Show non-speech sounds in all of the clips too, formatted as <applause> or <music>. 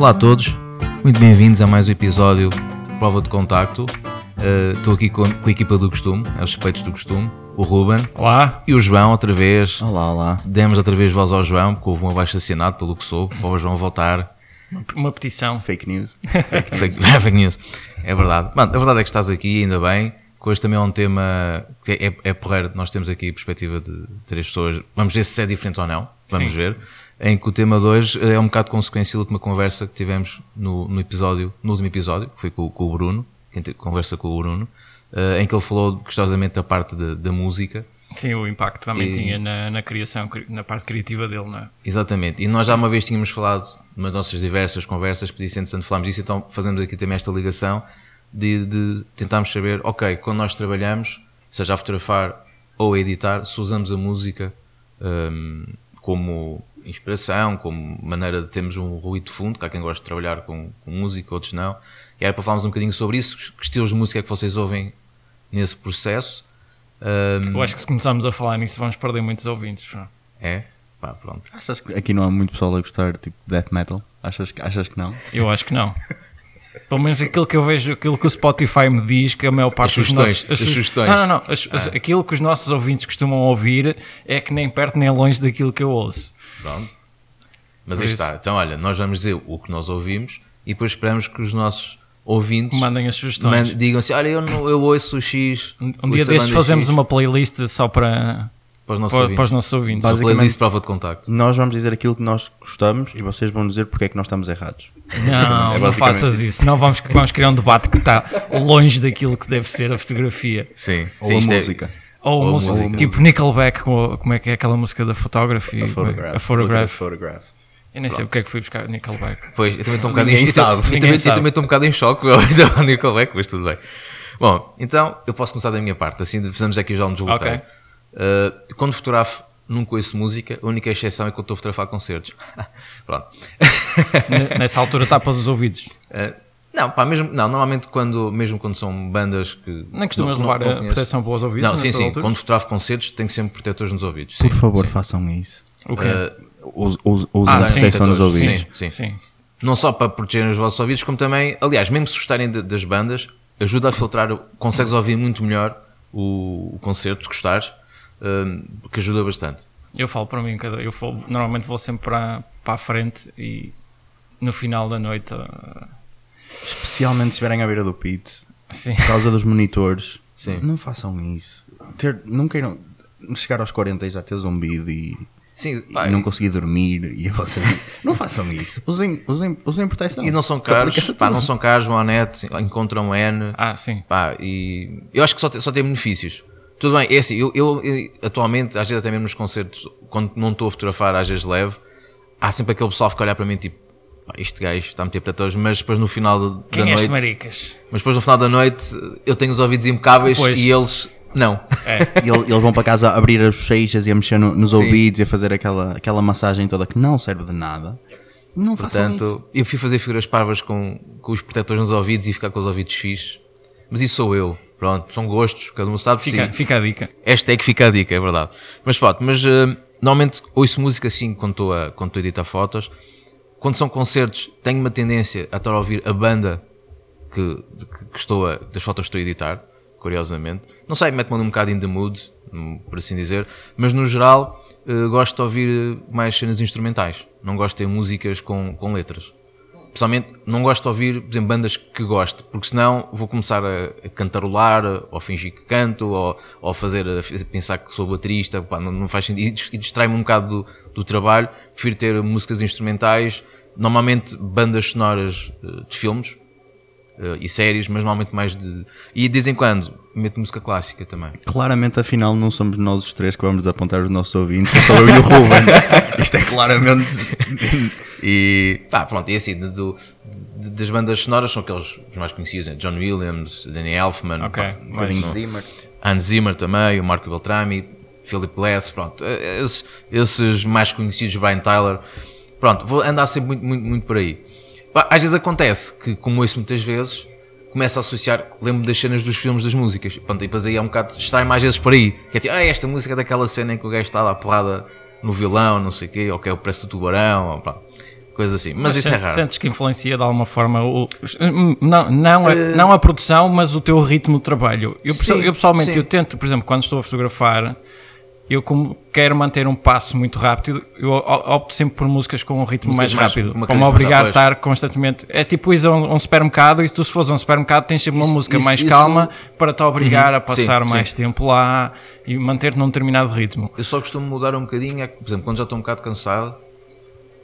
Olá a todos, muito bem-vindos a mais um episódio Prova de Contacto. Uh, Estou aqui com, com a equipa do costume, é os suspeitos do costume, o Ruben Olá. e o João outra vez. Olá, olá. Demos outra vez voz ao João, porque houve um abaixo assinado, pelo que sou, para o João voltar. Uma petição. Fake news. <laughs> Fake, <laughs> fake news. É verdade. Mano, a verdade é que estás aqui, ainda bem. Que hoje também é um tema que é, é porreiro. Nós temos aqui a perspectiva de três pessoas. Vamos ver se é diferente ou não. Vamos Sim. ver. Em que o tema de hoje é um bocado consequência da última conversa que tivemos no, no episódio, no último episódio, que foi com, com o Bruno, quem te- conversa com o Bruno, eh, em que ele falou gostosamente da parte da- da música. Sim, o impacto também E- tinha na, na criação, cri- na parte criativa dele, não é? Exatamente. E nós já uma vez tínhamos falado nas nossas diversas conversas, isso entretanto falámos disso, então fazemos aqui também esta ligação de, de tentarmos saber, ok, quando nós trabalhamos, seja a fotografar ou a editar, se usamos a música hum, como inspiração, como maneira de termos um ruído de fundo, que há quem gosta de trabalhar com, com música, outros não. E era para falarmos um bocadinho sobre isso, que estilos de música é que vocês ouvem nesse processo. Hum, Eu acho que se começarmos a falar nisso vamos perder muitos ouvintes. é? Pá, pronto. Achas que aqui não há muito pessoal a gostar tipo death metal? Achas, que- achas que não? Eu acho que não. Pelo menos aquilo que eu vejo, aquilo que o Spotify me diz, que a maior parte As dos sugestões, nossos. as su- sugestões. Não, não, não. As- as- Aquilo que os nossos ouvintes costumam ouvir é que nem perto nem longe daquilo que eu ouço. Pronto. Mas Por aí isso. está. Então, olha, nós vamos dizer o que nós ouvimos e depois esperamos que os nossos ouvintes Mandem as sugestões. digam assim: olha, eu, não, eu ouço o X. Um ouço dia destes fazemos X", uma playlist só para, para os nossos para, ouvintes. para os nossos ouvintes. Basicamente- playlist prova de contacto. Nós vamos dizer aquilo que nós gostamos e vocês vão dizer porque é que nós estamos errados. Não, É não faças isso. Não vamos, vamos criar um debate que está longe daquilo que deve ser a fotografia. Sim, Ou sim a é- música. Ou, Ou música, música. tipo Nickelback, como é que é aquela música da Photography? A photograph. A Photograph. photograph. Eu nem sei porque é que fui buscar Nickelback. Pois, eu também estou um bocado Ninguém em eu- sabe. Eu, Ninguém também, eu sabe. também estou um bocado em choque com <laughs> o Nickelback, mas tudo bem. Bom, então eu posso começar da minha parte, assim fazemos aqui já um desbloqueio. Ok. Uh, quando fotografo, nunca ouço música, a única exceção é quando estou a fotografar concertos. <laughs> Pronto. Nessa altura tapas os ouvidos. <laughs> Uh, não, pá, mesmo, não, normalmente quando, mesmo quando são bandas que. Nem costumas não- não- levar não a conheço. proteção para os ouvidos? Não, sim, sim. alturas? Quando fotografo concertos, tenho sempre protetores nos ouvidos. Sim, Por favor, sim. façam isso. O quê? Uh, Us- us- Usem Ah, a sim, proteção nos ouvidos. sim. Sim. não só para proteger os vossos ouvidos, como também, aliás, mesmo se gostarem de- das bandas, ajuda a filtrar, consegues ouvir muito melhor o, o concerto, se gostares, hum, que ajuda bastante. Eu falo para mim, cada- eu vou- normalmente vou sempre para, para a frente e no final da noite. ah, Especialmente se estiverem à beira do pit. sim. Por causa dos monitores. Sim. Não façam isso. Ter, não queiram chegar aos 40 e já ter zumbido e, Sim, e não conseguir dormir e vocês não façam isso. Usem, usem, usem proteção. e não são caros, pá, não são caros, vão à net, encontram N, Ah, sim. pá, e eu acho que só, tem- só tem benefícios. Tudo bem, é assim, eu, eu- eu, atualmente, às vezes até mesmo nos concertos, quando não estou a fotografar, às vezes leve, há sempre aquele pessoal que fica a olhar para mim tipo, este gajo está a meter protetores, mas depois no final da Quem é noite... maricas? Mas depois no final da noite eu tenho os ouvidos impecáveis Pois. e eles não. É. E ele- eles vão para casa a abrir as bochechas e a mexer no- nos Sim. ouvidos e a fazer aquela, aquela massagem toda que não serve de nada. Não façam isso. Portanto, eu fui fazer figuras parvas com, com os protetores nos ouvidos e ficar com os ouvidos fixos. Mas isso sou eu. Pronto, são gostos, cada um sabe Fica, si. fica a dica. Esta é que fica a dica, é verdade. Mas pronto, mas eh, normalmente ouço música assim quando estou a, quando estou a editar fotos. Quando são concertos, tenho uma tendência a estar a ouvir a banda que, que, estou a, das fotos que estou a editar, curiosamente. Não sei, mete-me um bocado in the mood, por assim dizer, mas no geral eh, gosto de ouvir mais cenas instrumentais. Não gosto de ter músicas com, com letras. Pessoalmente, não gosto de ouvir, por exemplo, bandas que gosto, porque senão vou começar a, a cantarolar, ou fingir que canto, ou, ou fazer, a f- pensar que sou baterista, pá, não, não faz sentido, e distrai-me um bocado do, do trabalho. Prefiro ter músicas instrumentais, normalmente bandas sonoras eh, de filmes eh, e séries, mas normalmente mais de. E de vez em quando meto música clássica também. Claramente, afinal, não somos nós os três que vamos apontar os nossos ouvintes, sou eu e o Ruben. <laughs> Isto é claramente. E pá, pronto, e assim, do- de- das bandas sonoras são aqueles os mais conhecidos, né? John Williams, Danny Elfman, Ok. pá, não- Zimmer. Hans Zimmer também, o Marco Beltrami, Philip Glass, pronto, eh, esses, esses mais conhecidos, Brian Tyler, pronto, vou andar sempre muito, muito, muito por aí. Às vezes acontece que, como ouço muitas vezes, começo a associar, lembro das cenas dos filmes das músicas, pronto, e depois aí é um bocado, distrai mais vezes por aí, que é tipo, ah, esta música é daquela cena em que o gajo está lá porrada no violão, não sei o quê, ou que é o preço do tubarão, ou pronto. coisa assim. Mas, isso é raro. Sentes que influencia de alguma forma o, não, não, a, Eh, não a produção, mas o teu ritmo de trabalho. Eu, Sim, eu pessoalmente, sim. eu tento, por exemplo, quando estou a fotografar, eu como quero manter um passo muito rápido, eu opto sempre por músicas com um ritmo Músicas mais rápido, uma para me obrigar a estar constantemente. É tipo ir a um, um supermercado e tu se fores a um supermercado tens sempre uma Isso- música isso- mais isso- calma para te obrigar a Sim, passar sim. mais tempo lá e manter-te num determinado ritmo. Eu só costumo mudar um bocadinho, é que, por exemplo, quando já estou um bocado cansado,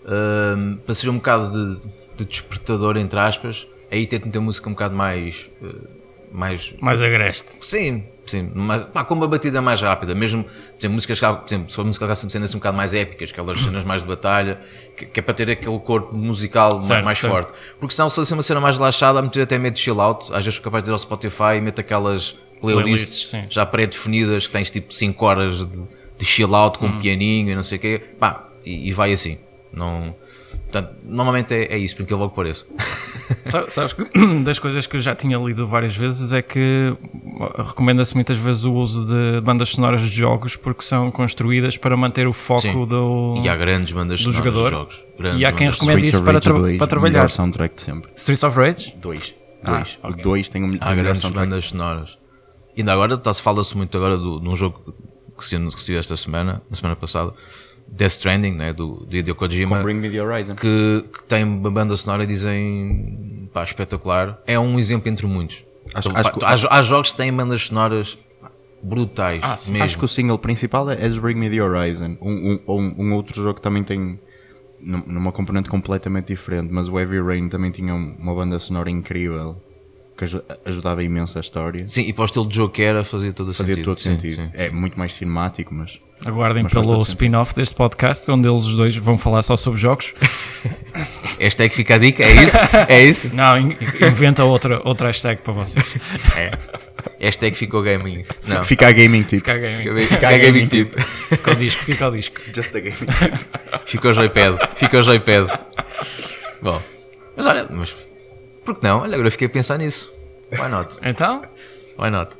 hum, para ser um bocado de, de despertador, entre aspas, aí tento meter música um bocado mais. eh, mais Mais agreste. Sim, sim, mas pá, com uma batida mais rápida, mesmo, por exemplo, músicas, que, por exemplo, se for música que cenas assim um bocado mais épicas, aquelas cenas mais de batalha, que, que é para ter aquele corpo musical Certo, mais certo. forte. Porque senão, se fosse uma cena mais relaxada, a meter até medo de chill out, às vezes sou capaz de ir ao Spotify e meto aquelas playlists Playlists, já pré-definidas que tens tipo 5 horas de, de chill out com Hum. um pianinho e não sei o quê, pá, e, e vai assim. Não, portanto, normalmente é, é isso, porque eu logo pareço. <laughs> Sa- Sabes que <clears throat> das coisas que eu já tinha lido várias vezes é que recomenda-se muitas vezes o uso de bandas sonoras de jogos porque são construídas para manter o foco Sim. do, E há grandes bandas do sonoras de jogador. jogos. Grandes E há quem Streets isso para, tra- 2, para o trabalhar. melhor soundtrack de sempre. Streets of Rage? Dois. Ah, Dois. ok. Dois tem um tem Há grandes soundtrack. bandas sonoras. E ainda agora tá- fala-se muito agora do, de um jogo que se que se esta semana, na semana passada, Death Stranding, né, do, do Hideo Kojima, Com Bring Me The Horizon. que, que tem uma banda sonora e dizem pá, espetacular. É um exemplo entre muitos. Acho- Então, acho pá, que- há, há jogos que têm bandas sonoras brutais. Ah. Acho que o single principal é é Bring Me The Horizon. Um, um, um, outro jogo que também tem num- numa componente completamente diferente, mas o Heavy Rain também tinha um- uma banda sonora incrível que aju- ajudava imenso a história. Sim, e para o estilo de jogo que era, fazia todo o Fazia sentido. todo Sim, sentido. sim. É muito mais cinemático, mas Aguardem Mas pelo spin-off deste podcast, onde eles os dois vão falar só sobre jogos. <laughs> Hashtag fica a dica, é isso? É isso? Não, in- inventa outra, outra hashtag para vocês. É. Hashtag ficou gaming. Não. fica a gaming tip. Fica a gaming. Fica, fica a gaming tip. Fica o disco, fica o disco. Just a gaming Fica o joypad, fica o joypad. Bom, mas olha, mas por que não? Olha, agora fiquei a pensar nisso. Why not? Então, Why not?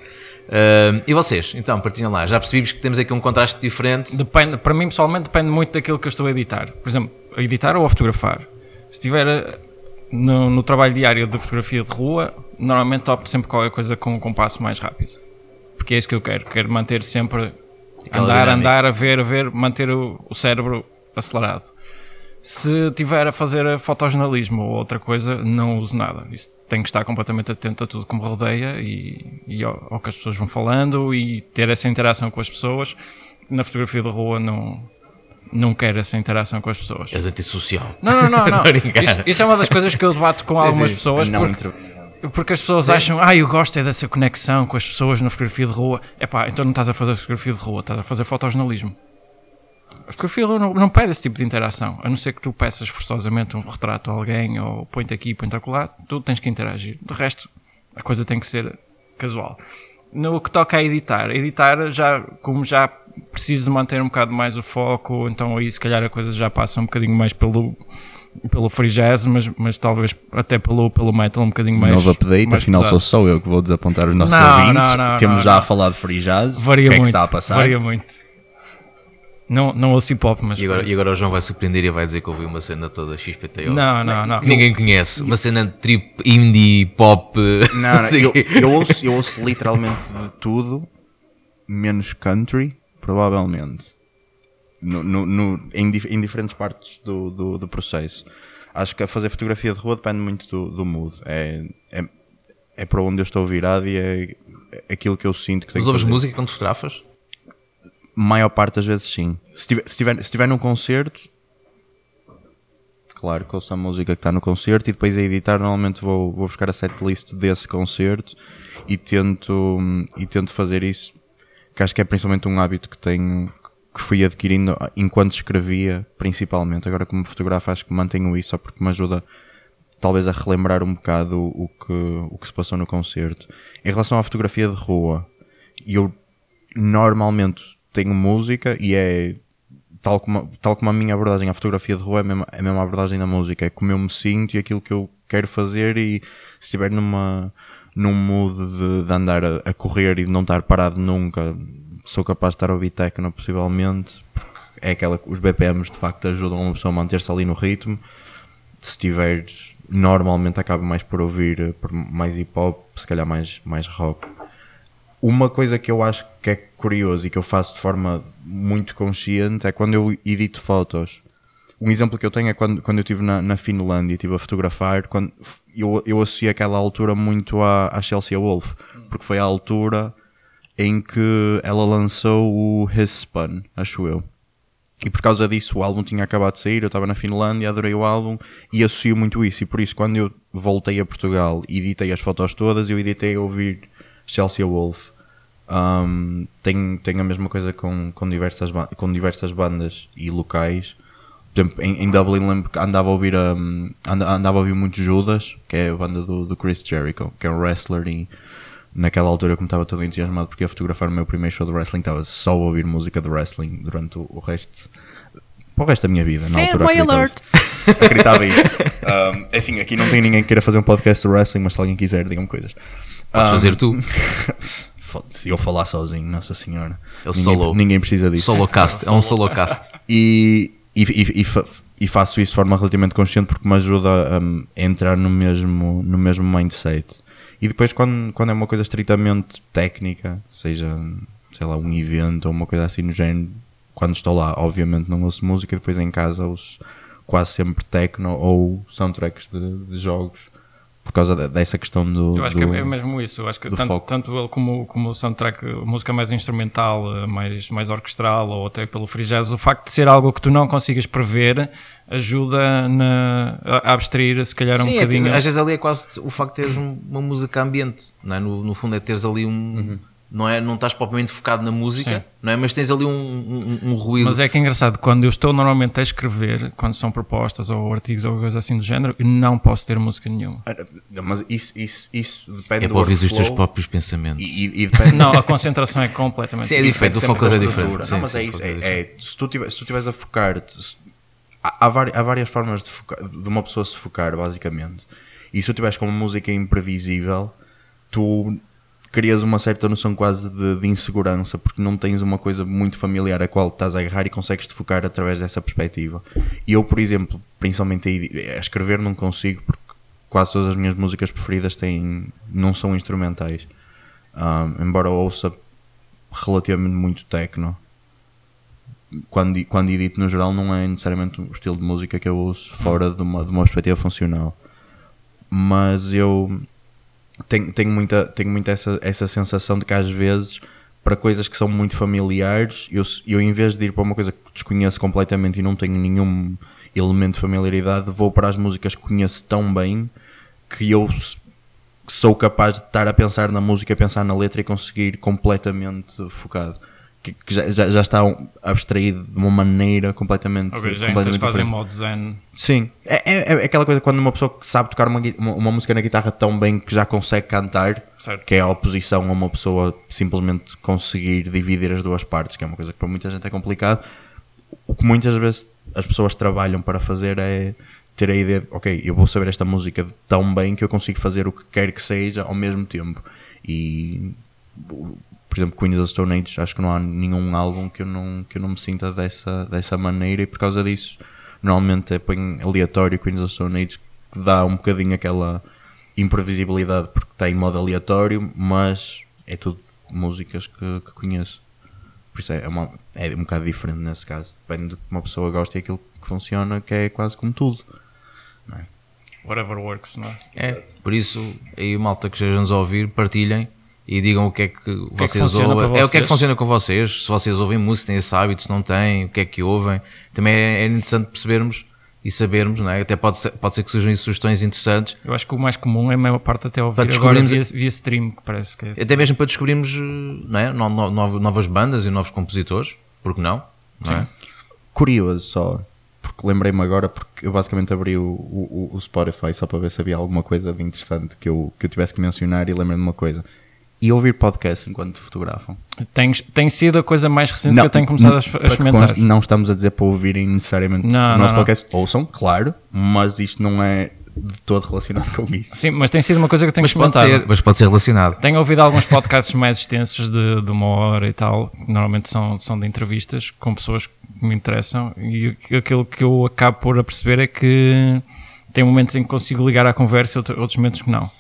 Ahm, e vocês? Então, partilham lá. Já percebemos que temos aqui um contraste diferente. Depende, para mim pessoalmente depende muito daquilo que eu estou a editar. Por exemplo, a editar ou a fotografar. Se estiver eh, no, no trabalho diário de fotografia de rua, normalmente opto sempre qualquer coisa com um compasso mais rápido. Porque é isso que eu quero. Quero manter sempre Aquela andar, dinâmica. andar, a ver, a ver, manter o, o cérebro acelerado. Se tiver a fazer fotojornalismo ou outra coisa, não uso nada. Isso tenho que estar completamente atento a tudo que me rodeia e, e ao, ao que as pessoas vão falando e ter essa interação com as pessoas. Na fotografia de rua não, não quero essa interação com as pessoas. És antissocial. Não, não, não, <laughs> não. Isso, isso é uma das coisas que eu debato com algumas pessoas não porque, porque as pessoas acham, ah, eu gosto é dessa conexão com as pessoas na fotografia de rua. Epá, então não estás a fazer fotografia de rua, estás a fazer fotojornalismo. A fotografia não, não pede esse tipo de interação, a não ser que tu peças forçosamente um retrato a alguém ou põe-te aqui, põe-te acolá, tu tens que interagir. De resto, a coisa tem que ser casual. No que toca a editar, editar já, como já preciso manter um bocado mais o foco, então aí se calhar a coisa já passa um bocadinho mais pelo pelo free jazz, mas, mas talvez até pelo, pelo metal um bocadinho mais Novo update, mais afinal pesado. sou só eu que vou desapontar os nossos Não, ouvintes. não, não, Temos já a falar de free jazz. Varia o que é que muito, está a passar? varia muito. Não, não ouço hip hop, mas E agora, parece- e agora o João vai surpreender e vai dizer que ouviu uma cena toda XPTO. Não, não, não. Que ninguém conhece. Uma cena de trip, indie, pop. Não, não, <laughs> sei eu, eu ouço, eu ouço literalmente de tudo, menos country, provavelmente. No, no- no- em, dif- em diferentes partes do, do, do processo. Acho que a fazer fotografia de rua depende muito do, do mood. É, é, é para onde eu estou virado e é aquilo que eu sinto que tenho Mas que ouves fazer. música quando fotografas? Maior parte das vezes sim. Se estiver, se se estiver num concerto, claro que ouço a música que está no concerto e depois a editar normalmente vou, vou buscar a setlist desse concerto e tento, e tento fazer isso, que acho que é principalmente um hábito que tenho, que fui adquirindo enquanto escrevia, principalmente. Agora como fotografo acho que mantenho isso só porque me ajuda talvez a relembrar um bocado o que, o que se passou no concerto. Em relação à fotografia de rua, eu normalmente tenho música e é tal como, tal como a minha abordagem à fotografia de rua é a mesma, é a mesma abordagem na música, é como eu me sinto e aquilo que eu quero fazer e se estiver numa, num mood de, de andar a, a correr e de não estar parado nunca, sou capaz de estar a ouvir techno possivelmente, porque é aquela que os BPMs de facto ajudam uma pessoa a manter-se ali no ritmo. se tiver, normalmente acaba mais por ouvir eh, por mais hip hop, se calhar mais, mais rock. Uma coisa que eu acho que é curioso e que eu faço de forma muito consciente é quando eu edito fotos. Um exemplo que eu tenho é quando, quando eu estive na, na Finlândia estive a fotografar, quando eu, eu associei aquela altura muito à, à Chelsea Wolf, porque foi a altura em que ela lançou o His Spun, acho eu. E por causa disso o álbum tinha acabado de sair, eu estava na Finlândia, adorei o álbum e associo muito isso. E por isso, quando eu voltei a Portugal e editei as fotos todas, eu editei a ouvir Chelsea Wolf. Um, tenho, tenho a mesma coisa com, com, diversas, com diversas bandas e locais. Por exemplo, em, em Dublin lembro que andava a ouvir um, andava a ouvir muito Judas, que é a banda do, do Chris Jericho, que é um wrestler e naquela altura como estava todo entusiasmado porque ia fotografar o meu primeiro show de wrestling, estava só a ouvir música de wrestling durante o, o resto para o resto da minha vida, na altura <laughs> acreditava, acreditava isso. Um, é assim, aqui não tem ninguém que queira fazer um podcast de wrestling, mas se alguém quiser, digam coisas. Podes um, fazer tu. <laughs> Se eu falar sozinho, Nossa Senhora. O ninguém, solo. Ninguém precisa disso. Solo cast, é um solo cast. <laughs> E, e, e, e, e, faço isso de forma relativamente consciente porque me ajuda a, a entrar no mesmo, no mesmo mindset. E depois, quando, quando é uma coisa estritamente técnica, seja, sei lá, um evento ou uma coisa assim no género, quando estou lá, obviamente não ouço música, depois em casa ouço quase sempre techno ou soundtracks de, de jogos por causa dessa questão do. Eu acho do, que é mesmo isso. Eu acho que tanto, tanto, ele como, como o soundtrack, música mais instrumental, eh, mais, mais orquestral ou até pelo free jazz, o facto de ser algo que tu não consigas prever ajuda na, a abstrair, se calhar, Sim, um é, bocadinho. às vezes ali é quase o facto de teres uma música ambiente, não é? no, no fundo é teres ali um. Uhum não é? Não estás propriamente focado na música, Sim. não é? Mas tens ali um, um, um, ruído. Mas é que é engraçado, quando eu estou normalmente a escrever, quando são propostas ou artigos ou coisa assim do género, não posso ter música nenhuma. Mas isso, isso, isso depende é do para ouvir os teus próprios pensamentos. E, e depende... não, a concentração é completamente Sim, é diferente, o foco é diferente. Não, mas é isso, é, é, se tu estiveres a focar há, há, há, várias formas de, focar, de uma pessoa se focar, basicamente. E se tu tiveres com uma música imprevisível, tu crias uma certa noção quase de, de, insegurança porque não tens uma coisa muito familiar a qual estás a agarrar e consegues te focar através dessa perspectiva. E eu, por exemplo, principalmente a escrever não consigo porque quase todas as minhas músicas preferidas têm, não são instrumentais. Um, embora ouça relativamente muito techno, quando, quando edito no geral não é necessariamente o estilo de música que eu ouço fora de uma, de uma perspectiva funcional. Mas eu tenho, tenho muita, tenho muita essa, essa sensação de que às vezes para coisas que são muito familiares, eu, eu em vez de ir para uma coisa que desconheço completamente e não tenho nenhum elemento de familiaridade, vou para as músicas que conheço tão bem que eu sou capaz de estar a pensar na música, a pensar na letra e conseguir completamente focado que, que já, já, já, está abstraído de uma maneira completamente. Já completamente quase em modo zen. Sim, é, é, é, aquela coisa quando uma pessoa sabe tocar uma, uma, uma, música na guitarra tão bem que já consegue cantar, certo. que é a oposição a uma pessoa simplesmente conseguir dividir as duas partes, que é uma coisa que para muita gente é complicado. O que muitas vezes as pessoas trabalham para fazer é ter a ideia de, ok, eu vou saber esta música tão bem que eu consigo fazer o que quer que seja ao mesmo tempo. E por exemplo, Queens of Stone Age, acho que não há nenhum álbum que eu não, que eu não me sinta dessa, dessa maneira e por causa disso, normalmente é põe aleatório Queens of Stone Age que dá um bocadinho aquela imprevisibilidade porque está em modo aleatório, mas é tudo músicas que, que conheço. Por isso é, é, uma, é um bocado diferente nesse caso. Depende do que uma pessoa gosta e aquilo que funciona, que é quase como tudo. Não é? Whatever works, não é? É, por isso, aí o malta que esteja nos a ouvir, partilhem e digam o que é que, o que vocês é que ouvem. É o que é que funciona com vocês. Se vocês ouvem música, têm esse hábito, se não têm, o que é que ouvem. Também é, é interessante percebermos e sabermos, não é? Até pode ser, pode ser que surjam sugestões interessantes. Eu acho que o mais comum é a maior parte até ouvir agora via, via stream, que parece que é Até mesmo para descobrirmos não é? no, no, novas bandas e novos compositores, porque não? não é? Curioso só, porque lembrei-me agora, porque eu basicamente abri o, o, o, Spotify só para ver se havia alguma coisa de interessante que eu, que eu tivesse que mencionar e lembrei-me de uma coisa e ouvir podcast enquanto fotografam. Tem, tem sido a coisa mais recente não, que eu tenho começado a, a experimentar. Não estamos a dizer para ouvirem necessariamente não, o nosso não, podcast. Ouçam, claro, mas isto não é de todo relacionado com isso. Sim, mas tem sido uma coisa que eu tenho mas experimentado. Pode ser, mas pode ser relacionado. Tenho ouvido alguns podcasts mais extensos de, de uma hora e tal, normalmente são, são de entrevistas com pessoas que me interessam e aquilo que eu acabo por perceber é que tem momentos em que consigo ligar à conversa e outro- outros momentos que não.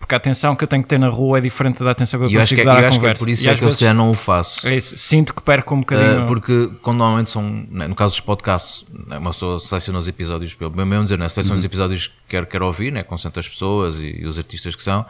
Porque a atenção que eu tenho que ter na rua é diferente da atenção que eu eu acho consigo que, é- dar eu à acho que é conversa. por isso E é que eu vezes- se calhar não o faço. é isso. Sinto que perco um bocadinho. Uh, porque quando normalmente são, né, no caso dos podcasts, né, uma pessoa seleciona os episódios, eu mesmo dizer, né, seleciona Uhum. os episódios que quero, quero ouvir, né, com certas pessoas e, e os artistas que são,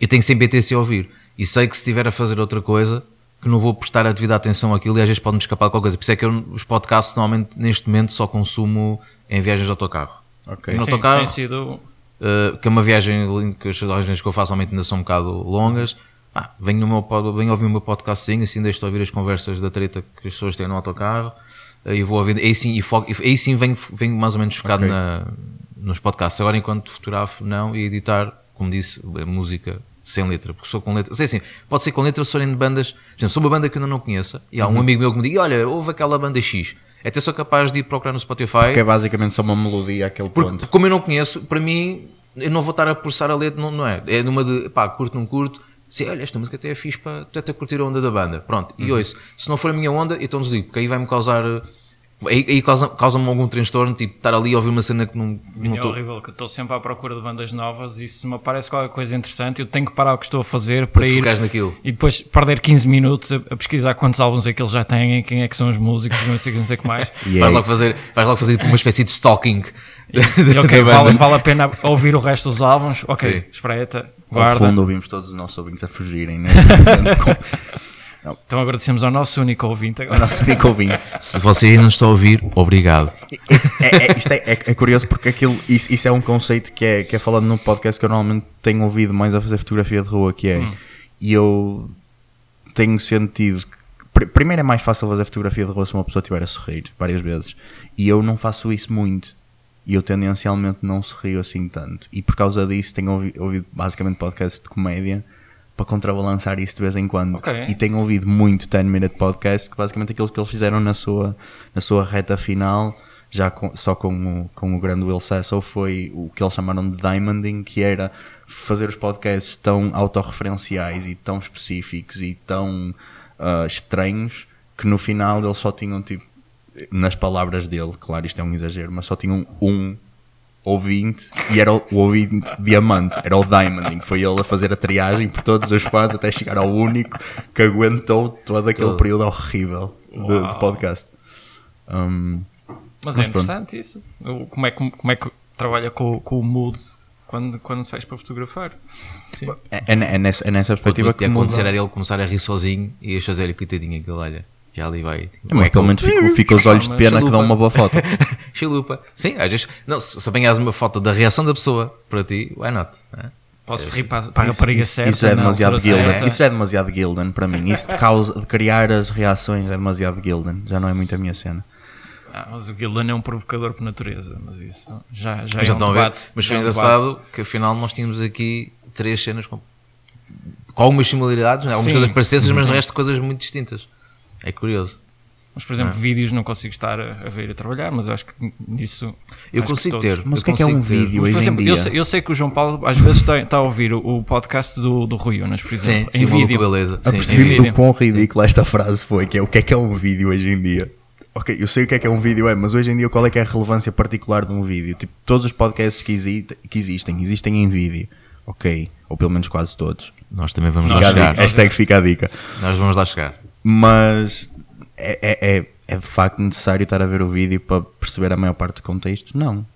eu tenho sempre BTC a ouvir. E sei que se estiver a fazer outra coisa, que não vou prestar a devida atenção àquilo e às vezes pode-me escapar de qualquer coisa. Por isso é que eu, os podcasts normalmente neste momento só consumo em viagens de autocarro. Ok. No Sim, autocarro, tem sido. Uh, que é uma viagem que as viagens que eu faço normalmente ainda são um bocado longas. Ah, venho, no meu, venho ouvir o meu podcastzinho, assim deixo de ouvir as conversas da treta que as pessoas têm no autocarro uh, e vou ouvindo. Aí sim, e foco, aí sim venho, venho mais ou menos focado Ok. na, nos podcasts. Agora, enquanto fotografo, não, e editar, como disse, a música sem letra, porque sou com letra. Sei assim, pode ser com letra se forem de bandas. Por exemplo, sou uma banda que eu ainda não conheça e há um amigo meu que me diga: Olha, houve aquela banda X. Até sou capaz de ir procurar no Spotify. Que é basicamente só uma melodia àquele Porque, ponto. como eu não conheço, para mim, eu não vou estar a processar a letra, não, não é? É numa de, pá, curto, não curto. Se, olha, esta música até é fixe para até curtir a onda da banda. Pronto, e ouço. Se não for a minha onda, então desligo, porque aí vai-me causar. Aí, aí causa- causa-me algum transtorno, tipo, estar ali a ouvir uma cena que não. não É tô- horrível, que eu estou sempre à procura de bandas novas e se me aparece qualquer coisa interessante, eu tenho que parar o que estou a fazer para ir naquilo. e depois perder 15 minutos a, a pesquisar quantos álbuns é que eles já têm, quem é que são os músicos, não sei o que, não sei o que mais. <laughs> E Vais logo fazer, vais logo fazer tipo, uma espécie de stalking. E <laughs> ok, vale, vale a pena ouvir o resto dos álbuns. Ok, Sim. espreita, Ao guarda. fundo ouvimos todos os nossos ouvintes a fugirem <laughs> neste Então agradecemos ao nosso único ouvinte agora. nosso único ouvinte. <laughs> Se você ainda não está a ouvir, obrigado. É, é- isto é, é- é curioso porque aquilo, isso, isso é um conceito que é, que é falado num podcast que eu normalmente tenho ouvido mais a fazer fotografia de rua, que é, e eu tenho sentido que, pr- primeiro é mais fácil fazer fotografia de rua se uma pessoa estiver a sorrir várias vezes, e eu não faço isso muito, e eu tendencialmente não sorrio assim tanto, e por causa disso tenho ouvi- ouvido, basicamente podcasts de comédia para contrabalançar isso de vez em quando. Ok. E tenho ouvido muito 10 Minute Podcast, que basicamente aquilo que eles fizeram na sua, na sua reta final, já com- só com o, com o grande Will Sasso, foi o que eles chamaram de diamonding, que era fazer os podcasts tão autorreferenciais e tão específicos e tão ah, estranhos que no final eles só tinham tipo nas palavras dele, claro isto é um exagero, mas só tinham um ouvinte e era o, o ouvinte diamante, era o Diamonding. Foi ele a fazer a triagem por todos os fãs até chegar ao único que aguentou todo aquele Todo. período horrível de, de podcast. Um, Mas, Mas é pronto. interessante isso. O- Como é que, como é que trabalha com, com o mood quando, quando sais para fotografar? é, é, é nessa, é nessa O que perspectiva ia que muda. acontecer era ele começar a rir sozinho e ias fazer coitadinho aquilo, olha, já ali vai. É, mas pelo menos fica, fica os olhos de pena que dão uma boa foto. <laughs> Chalupa. Sim, às vezes. Não, se se apanhas uma foto da reação da pessoa para ti, why not? né? Podes rir para, para a rapariga isso- certa. isso é demasiado Gildan. Isso é demasiado Gildan para mim. Isso de, causa, de criar as reações é demasiado Gildan. Já não é muito a minha cena. Ah, mas o Gildan é um provocador por natureza, mas isso já, já Mas é já um estão a ver. debate. Mas foi é um engraçado que afinal nós tínhamos aqui três cenas com, com algumas similaridades, né? algumas Sim. coisas parecessas, mas de resto coisas muito distintas. É curioso. Mas, por exemplo, vídeos não consigo estar a, a ver a trabalhar, mas eu acho que nisso. Eu que consigo todos- ter. Mas o que é que é um ter. vídeo Mas, por hoje em exemplo, dia? eu sei, eu sei que o João Paulo às vezes está, está a ouvir o, o podcast do, do Rui Unas, por Sim, exemplo, sim, em maluco, vídeo. beleza. Sim, em Apercebi-me do quão ridícula esta frase foi, que é o que é que é um vídeo hoje em dia. Ok, eu sei o que é que é um vídeo, é, mas hoje em dia qual é que é a relevância particular de um vídeo? Tipo, todos os podcasts que, exi- que existem, existem em vídeo. Ok, ou pelo menos quase todos. Nós também vamos Fica lá chegar. hashtag fica a dica. Nós vamos lá chegar. Mas é, é, é, é de facto necessário estar a ver o vídeo para perceber a maior parte do contexto? Não.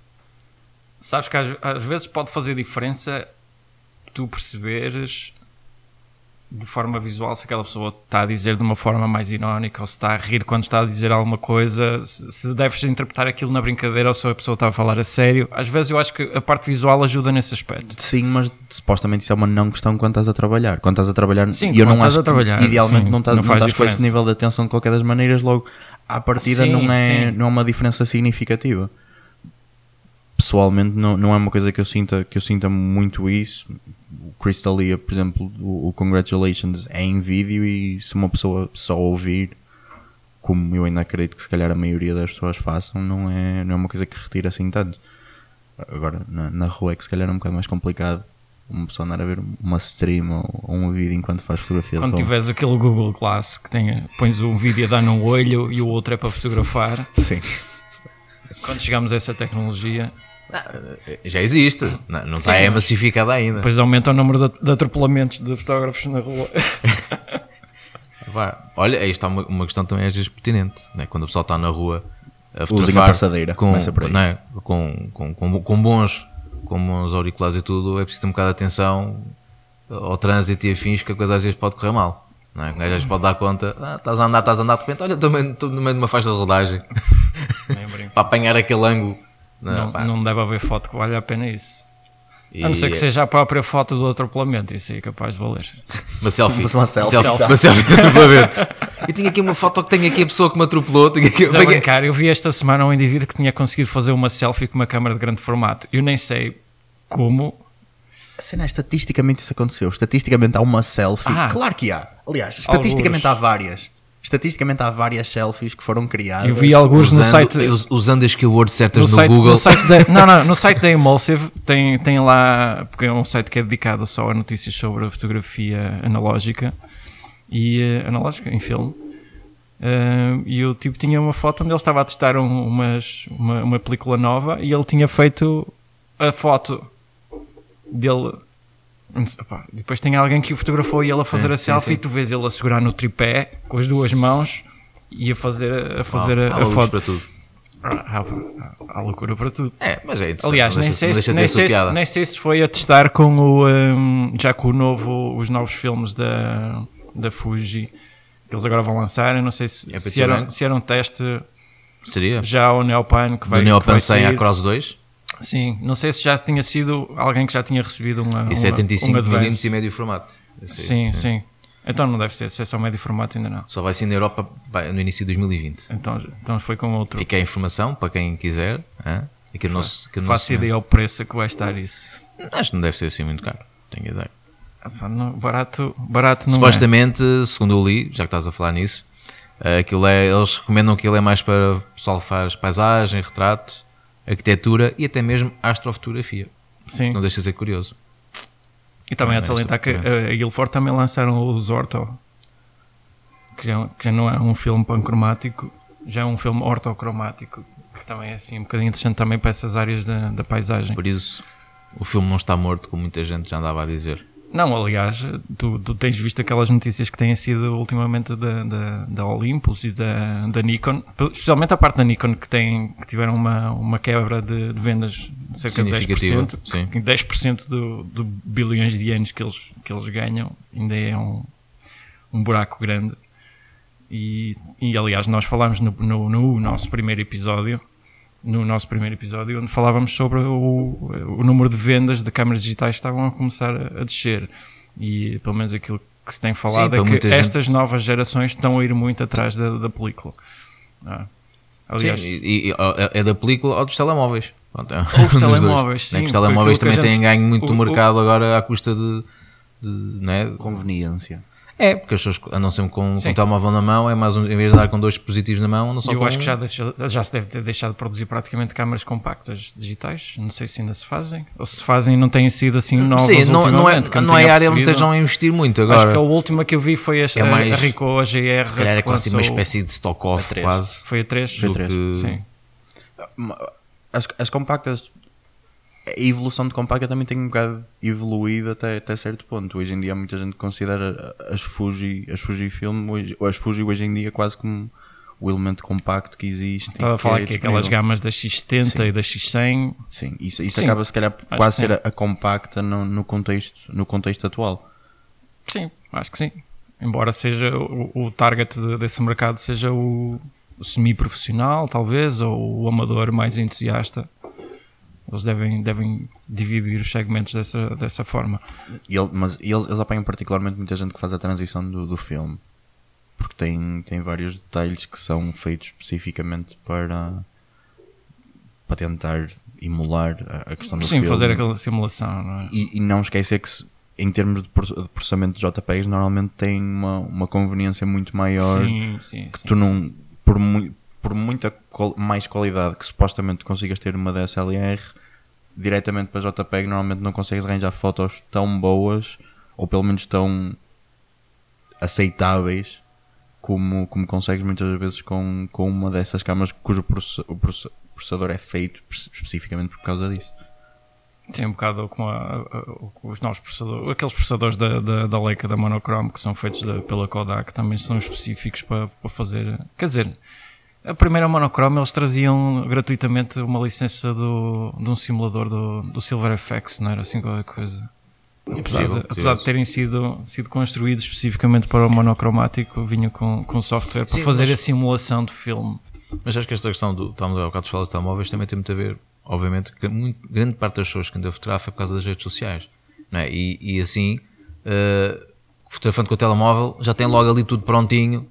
Sabes que às, às vezes pode fazer diferença tu perceberes de forma visual se aquela pessoa está a dizer de uma forma mais irónica ou se está a rir quando está a dizer alguma coisa, se deves interpretar aquilo na brincadeira ou se a pessoa está a falar a sério. Às vezes eu acho que a parte visual ajuda nesse aspecto. Sim, mas supostamente isso é uma não questão quando estás a trabalhar. Quando estás a trabalhar, Sim, eu não estás acho a trabalhar, idealmente sim, não estás, não não estás com esse nível de atenção de qualquer das maneiras, logo à partida Sim, não, é, sim. não é uma diferença significativa. Pessoalmente não, não é uma coisa que eu sinta que eu sinta muito isso. O Crystal Lee, por exemplo, o, o Congratulations é em vídeo e se uma pessoa só ouvir, como eu ainda acredito que se calhar a maioria das pessoas façam, não é, não é uma coisa que retira assim tanto. Agora, na, na rua é que se calhar é um bocado mais complicado uma pessoa andar a ver uma stream ou, ou um vídeo enquanto faz fotografia Quando tiveres aquele Google Glass que tem, pões um vídeo a dar num olho e o outro é para fotografar, Sim. quando chegamos a essa tecnologia, Já existe, não, não está é mas- massificada ainda. Depois aumenta o número de, de atropelamentos de fotógrafos na rua. <laughs> Vá. Olha, aí está uma, uma questão também às vezes pertinente, né? quando o pessoal está na rua a Usem a fotografar passadeira, com, começa por aí. né? com, com, com, com bons, com bons auriculares e tudo, é preciso ter um bocado de atenção ao trânsito e afins, que a coisa às vezes pode correr mal. Não é? Às vezes pode dar conta, ah, estás a andar, estás a andar, de repente, olha, estou no- meio de uma faixa de rodagem <laughs> para apanhar aquele ângulo. Não, Não, não deve haver foto que valha a pena isso. E A não ser que seja a própria foto do atropelamento, isso aí é capaz de valer. Uma selfie. Uma selfie. Uma selfie de atropelamento. E tinha aqui uma foto que tenho aqui a pessoa que me atropelou. Tinha aqui, Mas a brincar, eu vi esta semana um indivíduo que tinha conseguido fazer uma selfie com uma câmera de grande formato. Eu nem sei como. A cena é, estatisticamente isso aconteceu. Estatisticamente há uma selfie. Ah. claro que há. Aliás, estatisticamente Alguns. há várias. Estatisticamente há várias selfies que foram criadas. Eu vi alguns no usando, site. us- usando as keywords certas No no, site, Google. no site da, <laughs> não, não, no site da Emulsive tem, tem lá, porque é um site que é dedicado só a notícias sobre a fotografia analógica e eh, analógica em filme. Eh, e o tipo tinha uma foto onde ele estava a testar um- umas, uma, uma película nova e ele tinha feito a foto dele. Depois tem alguém que o fotografou e ele a fazer Sim, a sim, selfie sim. e tu vês ele a segurar no tripé com as duas mãos e a fazer, a, fazer Há a, a logos foto. para tudo. Há, há- há loucura para tudo. É, mas é. Aliás, nem sei, se, nem, sei se, nem sei se foi a testar com o. hum, já com o novo, os novos filmes da, da Fuji que eles agora vão lançar. Eu não sei se, É se, era, se era um teste Seria? já ao Neopan que vai, Do que Neopan vai 100 à sair. Cross 2 Sim, não sei se já tinha sido alguém que já tinha recebido uma. e uma, 75 um mm advance. e médio formato. Esse aí, Sim, sim, Então não deve ser, se é só médio formato ainda não. Só vai ser na Europa no início de 2020. Então, então foi com outro. Fica a informação para quem quiser. Aqui no nosso, no Faço ideia ao preço que vai estar isso. Acho que não deve ser assim muito caro. Tenho ideia. Ah, barato, barato não é. Supostamente, segundo eu li, já que estás a falar nisso, eh, aquilo é, eles recomendam que ele é mais para o pessoal que faz paisagem, retrato, arquitetura e até mesmo astrofotografia. Sim. Não deixa de ser curioso. E também é de salientar que isto- a Guilford também lançaram os Orto, que já, que já não é um filme pancromático, já é um filme ortocromático, que também é assim um bocadinho interessante também para essas áreas da, da paisagem. Por isso, o filme não está morto, como muita gente já andava a dizer. Não, aliás, tu, tu tens visto aquelas notícias que têm sido ultimamente da, da, da Olympus e da, da Nikon, especialmente a parte da Nikon que, tem, que tiveram uma, uma quebra de, de vendas de cerca de Significativa, 10%, sim. que 10% do, do bilhões de anos que eles, que eles ganham ainda é um, um buraco grande. E, e aliás, nós falámos no, no, no nosso primeiro episódio, no nosso primeiro episódio, onde falávamos sobre o, o número de vendas de câmaras digitais que estavam a começar a, a descer. E pelo menos aquilo que se tem falado para é que gente- estas novas gerações estão a ir muito atrás da, da película. Ah. Aliás, Sim, e, e- é da película ou dos telemóveis. Pronto, é um Ou os <laughs> dois. telemóveis, sim, Os telemóveis também a têm gente- ganho muito o- do o- mercado agora à custa de. de né? Conveniência. É, porque as pessoas andam sempre com, com Sim. o telemóvel na mão, é mais um, em vez de dar com dois dispositivos na mão, andam só eu com acho que um. já, deixa- já se deve ter deixado de produzir praticamente câmaras compactas digitais. Não sei se ainda se fazem. Ou se fazem não têm sido assim novas Sim, não, não é, que não é tinha área onde estejam a investir muito Acho agora. que a última que eu vi foi a, É mais- a Ricoh, a GR. Se calhar é que quase uma lançou- espécie de stock-off, quase. Foi a 3? Foi a do três. que- Sim. As, as compactas, a evolução de compacta também tem um bocado evoluído até, até certo ponto. Hoje em dia muita gente considera as Fuji, as Fujifilm, hoje, ou as Fuji hoje em dia quase como o elemento compacto que existe. Estava a que falar é que aquelas gamas da X70 Sim. e da X100 Sim, isso, isso Sim, acaba se calhar que quase ser a, a compacta no, no contexto, no contexto atual. Sim, acho que sim. Embora seja o, o target de- desse mercado seja o, o semi-profissional, talvez, ou o amador mais entusiasta. Eles devem, devem dividir os segmentos dessa, dessa forma. Ele- mas eles, eles apanham particularmente muita gente que faz a transição do, do filme. Porque tem, tem vários detalhes que são feitos especificamente para, para tentar emular a, a questão do Sim, filme. fazer aquela simulação, não é? E, e não esquecer que se- em termos de proce- de processamento de JPEGs normalmente tem uma, uma conveniência muito maior Sim, sim, que sim. tu não por, mui- por muita qual- mais qualidade que supostamente consigas ter uma DSLR diretamente para JPEG normalmente não consegues arranjar fotos tão boas ou pelo menos tão aceitáveis como, como consegues muitas vezes com, com uma dessas câmaras cujo processador é feito espe- especificamente por causa disso. Sim, um bocado como a- a- os novos processadores, aqueles processadores da, da, da Leica, da Monochrome, que são feitos da- pela Kodak, também são específicos para, para fazer. Quer dizer, a primeira Monochrome eles traziam gratuitamente uma licença do, de um simulador do, do Silver FX, não era assim qualquer coisa. E apesar, possível, de, apesar de terem sido, sido construídos especificamente para o monocromático, vinha com, com software para Sim, fazer mas- a simulação de filme. Mas acho que esta questão do. Estávamos a bocado de falar de telemóveis também tem muito a ver, obviamente, que muito, grande parte das pessoas que andam a fotografar é por causa das redes sociais. Não é? e, e assim, uh, fotografando com o telemóvel, já tem logo ali tudo prontinho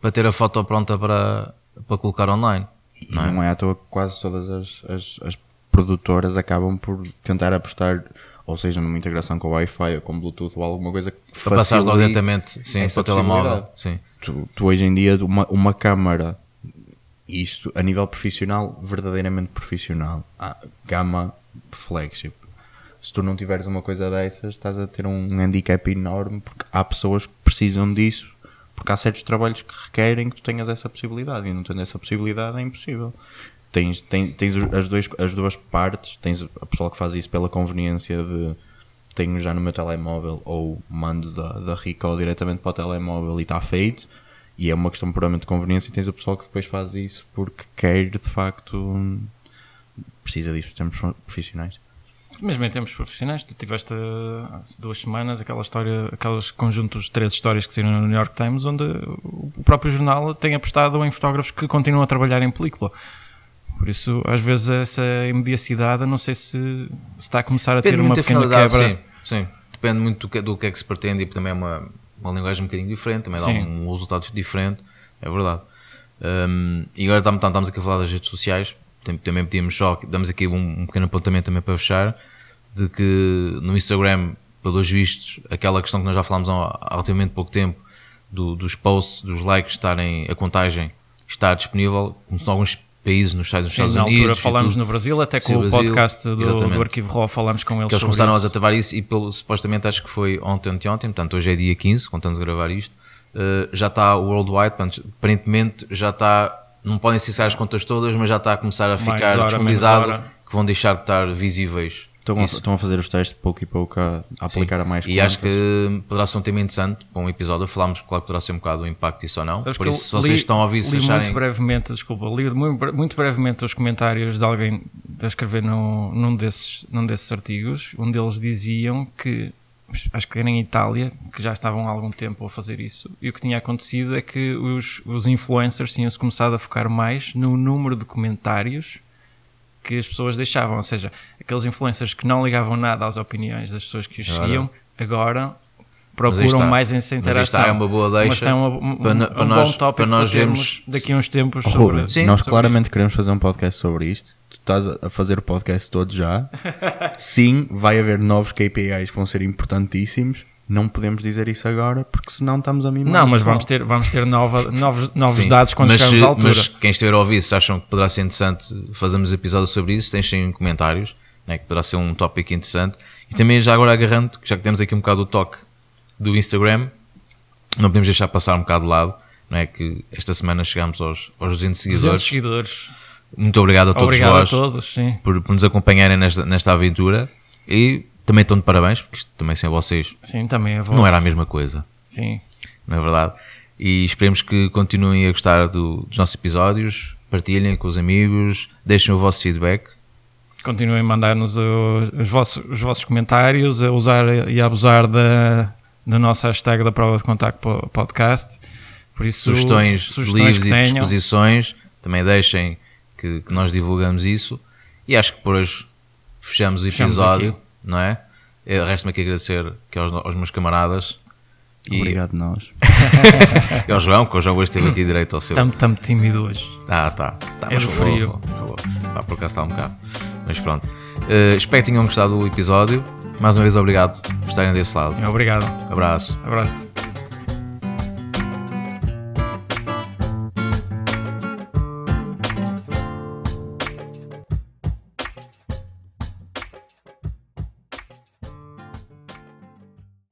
para ter a foto pronta para, para colocar online. Não não é? é, à toa que quase todas as, as, as produtoras acabam por tentar apostar, ou seja, numa integração com Wi-Fi ou com Bluetooth ou alguma coisa que Para passar diretamente sim, para o telemóvel. Sim. Tu, tu hoje em dia, uma, uma câmara, isto a nível profissional, verdadeiramente profissional, ah, gama flagship. Se tu não tiveres uma coisa dessas, estás a ter um handicap enorme porque há pessoas que precisam disso. Porque há certos trabalhos que requerem que tu tenhas essa possibilidade e não tendo essa possibilidade é impossível. Tens, tens, tens as, dois, as duas partes, tens a pessoa que faz isso pela conveniência de tenho já no meu telemóvel ou mando da, da Ricoh diretamente para o telemóvel e está feito e é uma questão puramente de conveniência e tens o pessoal que depois faz isso porque quer de facto hum, precisa disso em termos profissionais Mesmo em termos profissionais, tu tiveste há duas semanas aquela história, aqueles conjuntos de três histórias que saíram no New York Times, onde o próprio jornal tem apostado em fotógrafos que continuam a trabalhar em película. Por isso, às vezes, essa imediacidade, não sei se, se está a começar a ter Depende uma muito da pequena quebra. sim, sim. Depende muito do que, do que é que se pretende e também é uma, uma linguagem um bocadinho diferente, também Sim. dá um, resultado diferente, é verdade. Um, e agora estamos, estamos aqui a falar das redes sociais, também pedimos só, damos aqui um, um pequeno apontamento também para fechar, de que no Instagram, pelos vistos, aquela questão que nós já falámos há relativamente pouco tempo, do- dos posts, dos likes estarem, a contagem está disponível, como em alguns países, nos Estados, nos Sim, Estados na Unidos. altura e falámos no Brasil, até com o Brasil, podcast do, do Arquivo Raw falámos com eles que eles começaram isso. a ativar isso e pelo, supostamente acho que foi ontem, ontem, ontem, portanto hoje é dia 15, quando estamos a gravar isto, eh, já está worldwide, portanto, aparentemente já está, não podem acessar as contas todas, mas já está a começar a ficar hora, disponibilizado, que vão deixar de estar visíveis. Estão a, estão a fazer os testes pouco e pouco a, a aplicar a mais E acho que poderá ser um tema interessante para um episódio. Falámos, claro, que poderá ser um bocado o impacto disso ou não. Sabes Por que isso, se vocês li- estão a ouvir, se li acharem. muito brevemente, desculpa, li muito, bre- muito brevemente os comentários de alguém a escrever no, num, desses, num desses artigos, onde eles diziam que, acho que era em Itália, que já estavam há algum tempo a fazer isso, e o que tinha acontecido é que os, os influencers tinham-se começado a focar mais no número de comentários que as pessoas deixavam, ou seja, aqueles influencers que não ligavam nada às opiniões das pessoas que os Agora- seguiam, agora Mas procuram está. mais essa Mas interação. está, é uma boa deixa Mas tem uma, um, para um para bom nós- tópico para nós vermos- daqui a uns tempos sobre, Sim, nós sobre claramente isto. queremos fazer um podcast sobre isto. Tu estás a a fazer o podcast todo já. <laughs> Sim, vai haver novos KPIs que vão ser importantíssimos. Não podemos dizer isso agora porque senão estamos a mimar. Não, mas vamos ter, vamos ter nova, novos, novos Sim. dados quando mas, chegarmos à altura. Mas quem estiver a ouvir, se acham que poderá ser interessante fazermos episódio sobre isso, deixem comentários, né, que poderá ser um tópico interessante. E também, já agora agarrando, que já que temos aqui um bocado o toque do Instagram, não podemos deixar passar um bocado de lado, não é? Que esta semana chegámos aos, aos 200 200 seguidores. seguidores. Muito obrigado a todos Obrigado vós a todos, sim. por, por nos acompanharem nesta, nesta aventura. E também estão de parabéns, porque isto também sem vocês Sim, também a voz. não era a mesma coisa Sim. não é verdade? E esperemos que continuem a gostar do- dos nossos episódios, partilhem com os amigos, deixem o vosso feedback. Continuem a mandar-nos os vossos, os vossos comentários, a usar e a abusar da, da nossa hashtag da prova de contacto po- podcast. Por isso, Sugestões, sugestões e tenham. disposições, também deixem que, que nós divulgamos isso. E acho que por hoje fechamos o Fechamos episódio, aqui. Não é? Eh, Resta-me aqui agradecer que aos, aos meus camaradas e, Obrigado, nós. <laughs> e ao João, que eu já hoje esteve aqui direito ao seu. Estamos tímido hoje. Ah, tá. tá É falou, frio. falou. Pá, por acaso está um bocado. Mas pronto. Eh, espero que tenham gostado do episódio. Mais uma vez, obrigado por estarem desse lado. Obrigado. Abraço. Abraço.